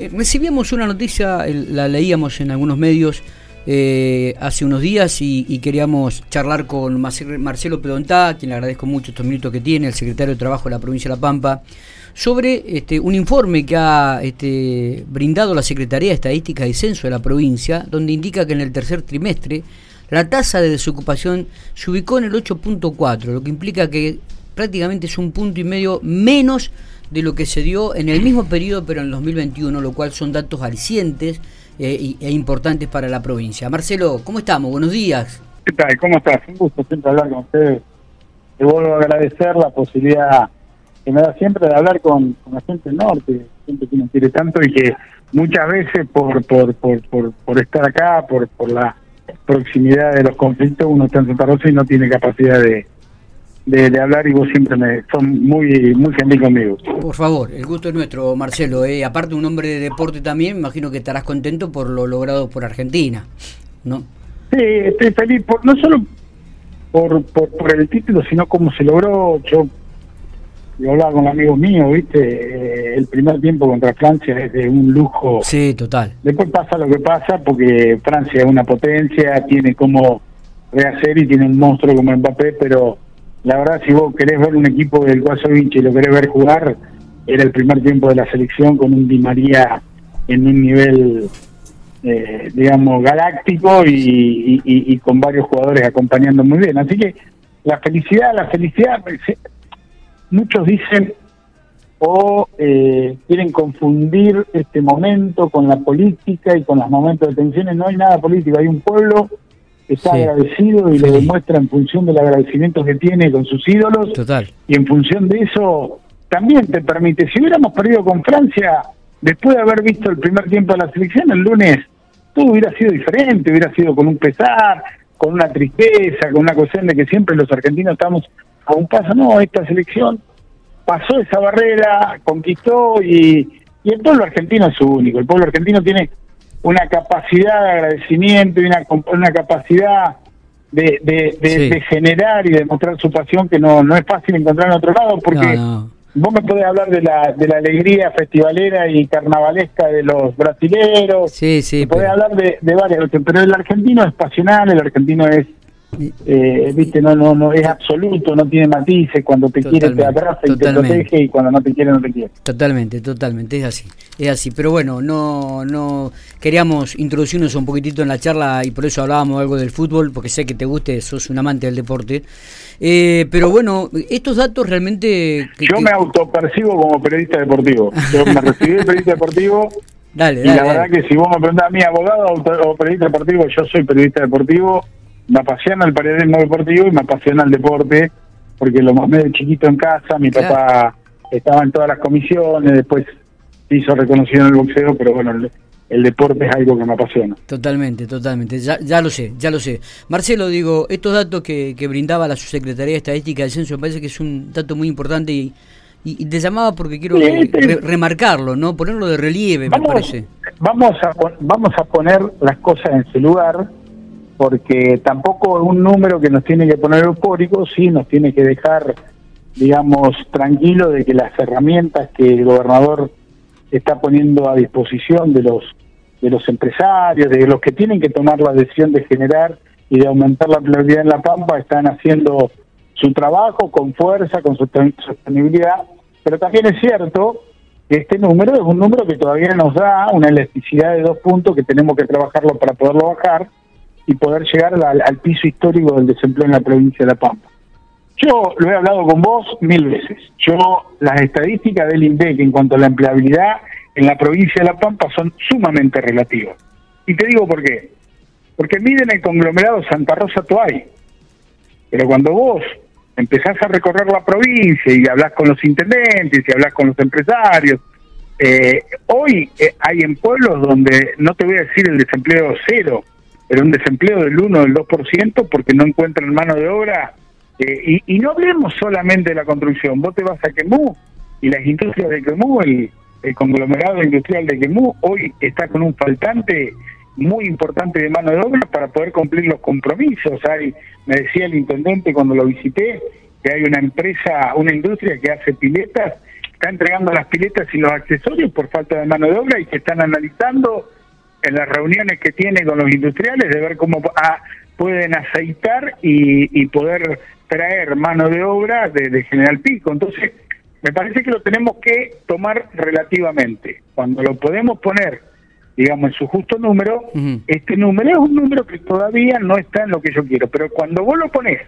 Eh, recibíamos una noticia, la leíamos en algunos medios eh, hace unos días y, queríamos charlar con Marcelo Pedontá, quien le agradezco mucho estos minutos que tiene, el secretario de Trabajo de la provincia de La Pampa, sobre este, un informe que ha este, brindado la Secretaría de Estadística y Censo de la provincia, donde indica que en el tercer trimestre la tasa de desocupación se ubicó en el 8.4, lo que implica que prácticamente es un punto y medio menos de lo que se dio en el mismo periodo, pero en 2021, lo cual son datos alicientes eh, e importantes para la provincia. Marcelo, ¿cómo estamos? Buenos días. ¿Qué tal? ¿Cómo estás? Un gusto siempre hablar con ustedes. Te vuelvo a agradecer la posibilidad que me da siempre de hablar con, la gente del norte, gente que nos quiere tanto y que muchas veces por por, por, por, estar acá, por, por la proximidad de los conflictos, uno está en Santa Rosa y no tiene capacidad de, de, hablar y vos siempre me son muy muy gentil conmigo. Por favor, el gusto es nuestro, Marcelo. Eh. Aparte un hombre de deporte también, imagino que estarás contento por lo logrado por Argentina, ¿no? Sí, estoy feliz por no solo por, por, el título, sino cómo se logró. Yo, yo hablaba con amigos míos, ¿viste? Eh, el primer tiempo contra Francia es de un lujo. Sí, total. Después pasa lo que pasa porque Francia es una potencia, tiene como rehacer y tiene un monstruo como Mbappé, pero la verdad, si vos querés ver un equipo del Vinci y lo querés ver jugar, era el primer tiempo de la selección con un Di María en un nivel, eh, digamos, galáctico y, con varios jugadores acompañando muy bien. Así que la felicidad, la felicidad, muchos dicen o eh, quieren confundir este momento con la política y con los momentos de tensiones. No hay nada político, hay un pueblo está agradecido y lo demuestra en función del agradecimiento que tiene con sus ídolos. Total. Y en función de eso también te permite, si hubiéramos perdido con Francia, después de haber visto el primer tiempo de la selección, el lunes todo hubiera sido diferente, hubiera sido con un pesar, con una tristeza, con una cuestión de que siempre los argentinos estamos a un paso, no, esta selección pasó esa barrera, conquistó y, y el pueblo argentino es único, el pueblo argentino tiene una capacidad de agradecimiento y una, una capacidad de, de, generar y de mostrar su pasión que no, no es fácil encontrar en otro lado porque vos me podés hablar de la, de la alegría festivalera y carnavalesca de los brasileros, sí, sí, podés hablar de, de varias, pero el argentino es pasional, el argentino es eh, viste no no no es absoluto no tiene matices cuando te quiere te abraza y te protege y cuando no te quiere no te quiere. Totalmente totalmente es así es así. Pero bueno no no queríamos introducirnos un poquitito en la charla y por eso hablábamos algo del fútbol porque sé que te guste sos un amante del deporte. Eh, pero bueno estos datos realmente yo me autopercibo como periodista deportivo. Yo me recibí de periodista deportivo Dale, y la verdad que si vos me preguntás a mí, abogado o periodista deportivo, yo soy periodista deportivo me apasiona el periodismo deportivo y me apasiona el deporte, porque lo mamé de chiquito en casa, mi papá estaba en todas las comisiones, después se hizo reconocido en el boxeo, pero bueno, el, deporte es algo que me apasiona. Totalmente, totalmente, ya, ya lo sé, ya lo sé. Marcelo, digo, estos datos que, que brindaba la Subsecretaría de Estadística del Censo me parece que es un dato muy importante y, y, te llamaba porque quiero remarcarlo, ¿no? Ponerlo de relieve, me parece. Vamos a, vamos a poner las cosas en su lugar porque tampoco es un número que nos tiene que poner eufóricos, sí nos tiene que dejar, digamos, tranquilo de que las herramientas que el gobernador está poniendo a disposición de los de los empresarios, de los que tienen que tomar la decisión de generar y de aumentar la prioridad en la Pampa, están haciendo su trabajo con fuerza, con sostenibilidad, pero también es cierto que este número es un número que todavía nos da una elasticidad de dos puntos que tenemos que trabajarlo para poderlo bajar, y poder llegar al, piso histórico del desempleo en la provincia de La Pampa. Yo lo he hablado con vos mil veces. Yo, las estadísticas del INDEC en cuanto a la empleabilidad en la provincia de La Pampa son sumamente relativas. Y te digo por qué. Porque miden el conglomerado Santa Rosa Toay. Pero cuando vos empezás a recorrer la provincia y hablas con los intendentes y hablas con los empresarios, eh, hoy eh, hay en pueblos donde, no te voy a decir el desempleo cero, pero un desempleo del 1 o del 2% porque no encuentran mano de obra. Eh, y, no hablemos solamente de la construcción, vos te vas a Quemú y las industrias de Quemú, el, conglomerado industrial de Quemú, hoy está con un faltante muy importante de mano de obra para poder cumplir los compromisos. Hay, me decía el intendente cuando lo visité que hay una empresa, una industria que hace piletas está entregando las piletas y los accesorios por falta de mano de obra y que están analizando en las reuniones que tiene con los industriales de ver cómo ah, pueden aceitar y, poder traer mano de obra de, General Pico. Entonces, me parece que lo tenemos que tomar relativamente. Cuando lo podemos poner, digamos, en su justo número, este número es un número que todavía no está en lo que yo quiero. Pero cuando vos lo pones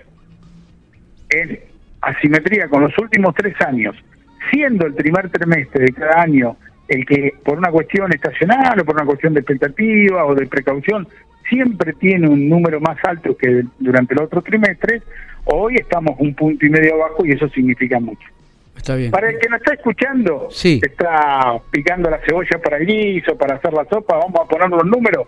en asimetría con los últimos tres años, siendo el primer trimestre de cada año el que por una cuestión estacional o por una cuestión de expectativa o de precaución siempre tiene un número más alto que durante el otro trimestre, hoy estamos un punto y medio abajo y eso significa mucho. Está bien. Para el que nos está escuchando, está picando la cebolla para el guiso, para hacer la sopa, vamos a poner los números.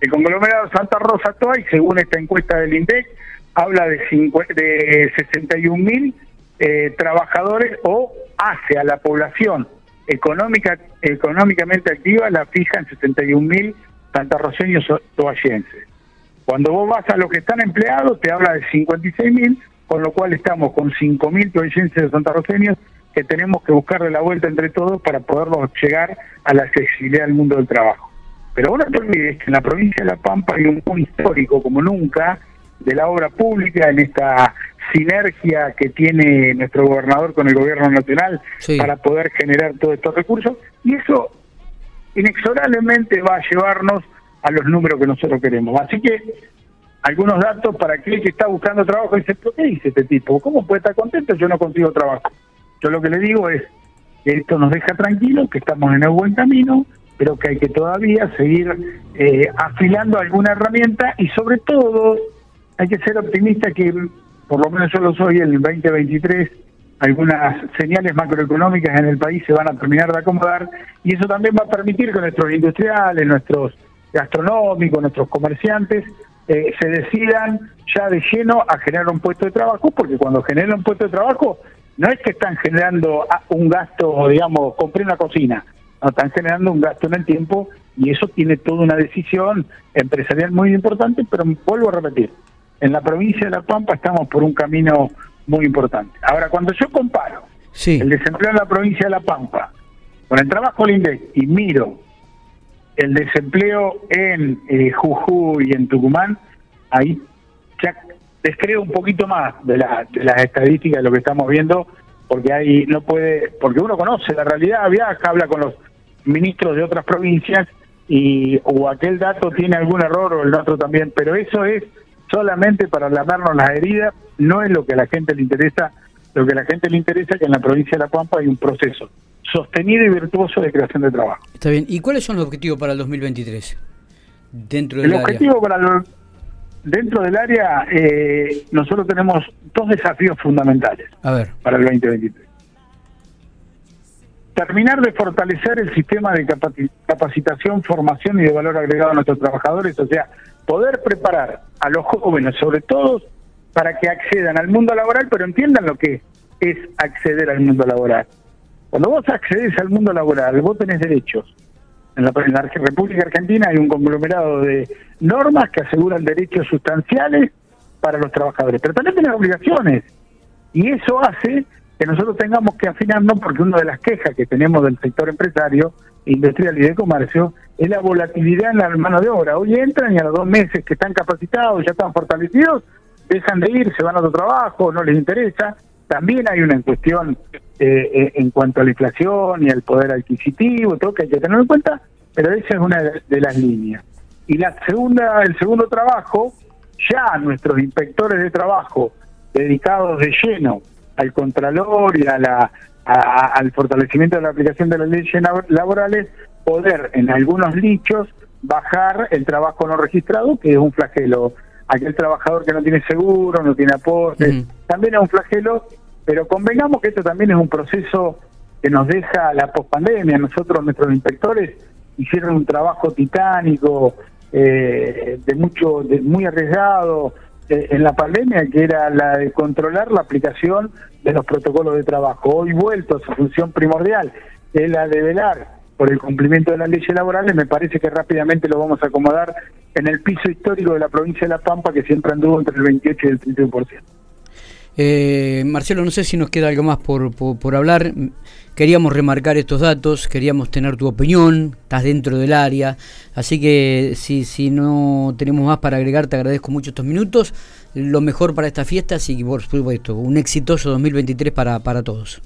El conglomerado Santa Rosa Toay, según esta encuesta del INDEC, habla de, de 61 mil eh, trabajadores o hace a la población económica económicamente activa la fija en 61 mil santarroceños toallenses. Cuando vos vas a los que están empleados, te habla de 56 mil, con lo cual estamos con 5 mil toallenses santarroceños que tenemos que buscarle la vuelta entre todos para poderlos llegar a la accesibilidad del mundo del trabajo. Pero vos no te olvides que en la provincia de La Pampa hay un punto histórico como nunca de la obra pública en esta sinergia que tiene nuestro gobernador con el gobierno nacional para poder generar todos estos recursos y eso inexorablemente va a llevarnos a los números que nosotros queremos. Así que algunos datos para aquel que está buscando trabajo y dice, ¿qué dice este tipo? ¿Cómo puede estar contento? Yo no consigo trabajo. Yo lo que le digo es que esto nos deja tranquilos, que estamos en el buen camino, pero que hay que todavía seguir eh, afilando alguna herramienta y sobre todo hay que ser optimista que por lo menos yo lo soy, el 2023 algunas señales macroeconómicas en el país se van a terminar de acomodar y eso también va a permitir que nuestros industriales, nuestros gastronómicos, nuestros comerciantes eh, se decidan ya de lleno a generar un puesto de trabajo, porque cuando generan un puesto de trabajo no es que están generando ah, un gasto, digamos, compré una cocina, no, están generando un gasto en el tiempo y eso tiene toda una decisión empresarial muy importante, pero vuelvo a repetir, en la provincia de La Pampa estamos por un camino muy importante. Ahora, cuando yo comparo el desempleo en la provincia de La Pampa con el trabajo del INDEC y miro el desempleo en eh, Jujuy y en Tucumán, ahí ya descreo un poquito más de, la, de las estadísticas de lo que estamos viendo, porque ahí no puede, porque uno conoce la realidad, viaja, habla con los ministros de otras provincias y o aquel dato tiene algún error o el otro también, pero eso es solamente para lavarnos las heridas, no es lo que a la gente le interesa, lo que a la gente le interesa es que en la provincia de La Pampa hay un proceso sostenido y virtuoso de creación de trabajo. Está bien, ¿y cuáles son los objetivos para el 2023? Dentro del el objetivo para dentro del área, eh, nosotros tenemos dos desafíos fundamentales a ver. para el 2023. Terminar de fortalecer el sistema de capacitación, formación y de valor agregado a nuestros trabajadores, o sea, poder preparar a los jóvenes, sobre todo, para que accedan al mundo laboral, pero entiendan lo que es acceder al mundo laboral. Cuando vos accedes al mundo laboral, vos tenés derechos. En la, República Argentina hay un conglomerado de normas que aseguran derechos sustanciales para los trabajadores, pero también tenés obligaciones. Y eso hace que nosotros tengamos que afinarnos porque una de las quejas que tenemos del sector empresario, industrial y de comercio es la volatilidad en la mano de obra. Hoy entran y a los dos meses que están capacitados, ya están fortalecidos, dejan de ir, se van a otro trabajo, no les interesa. También hay una cuestión eh, eh, en cuanto a la inflación y al poder adquisitivo, todo que hay que tener en cuenta, pero esa es una de las líneas. Y la segunda, el segundo trabajo, ya nuestros inspectores de trabajo dedicados de lleno al contralor y a la al fortalecimiento de la aplicación de las leyes laborales, poder en algunos nichos bajar el trabajo no registrado, que es un flagelo. Aquel trabajador que no tiene seguro, no tiene aporte, también es un flagelo, pero convengamos que esto también es un proceso que nos deja la pospandemia. Nosotros, nuestros inspectores, hicieron un trabajo titánico, eh, de mucho, de muy arriesgado, en la pandemia, que era la de controlar la aplicación de los protocolos de trabajo. Hoy vuelto a su función primordial, es la de velar por el cumplimiento de las leyes laborales, me parece que rápidamente lo vamos a acomodar en el piso histórico de la provincia de La Pampa, que siempre anduvo entre el 28 y el 31%. Eh, Marcelo, no sé si nos queda algo más por, por, hablar. Queríamos remarcar estos datos, queríamos tener tu opinión, estás dentro del área, así que si, si no tenemos más para agregar, te agradezco mucho estos minutos. Lo mejor para esta fiesta y por supuesto un exitoso 2023 para, para todos.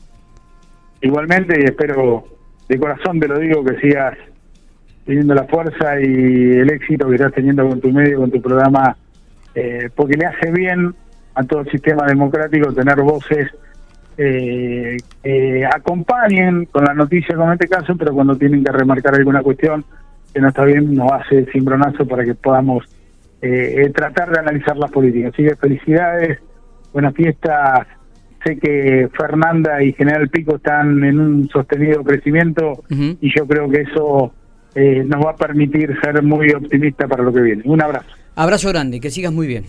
Igualmente, y espero de corazón te lo digo que sigas teniendo la fuerza y el éxito que estás teniendo con tu medio, con tu programa, eh, porque le hace bien a todo el sistema democrático tener voces eh, que acompañen con la noticia como en este caso, pero cuando tienen que remarcar alguna cuestión que no está bien, nos hace cimbronazo para que podamos eh, tratar de analizar las políticas. Así que felicidades, buenas fiestas. Sé que Fernanda y General Pico están en un sostenido crecimiento y yo creo que eso eh, nos va a permitir ser muy optimistas para lo que viene. Un abrazo. Abrazo grande, que sigas muy bien.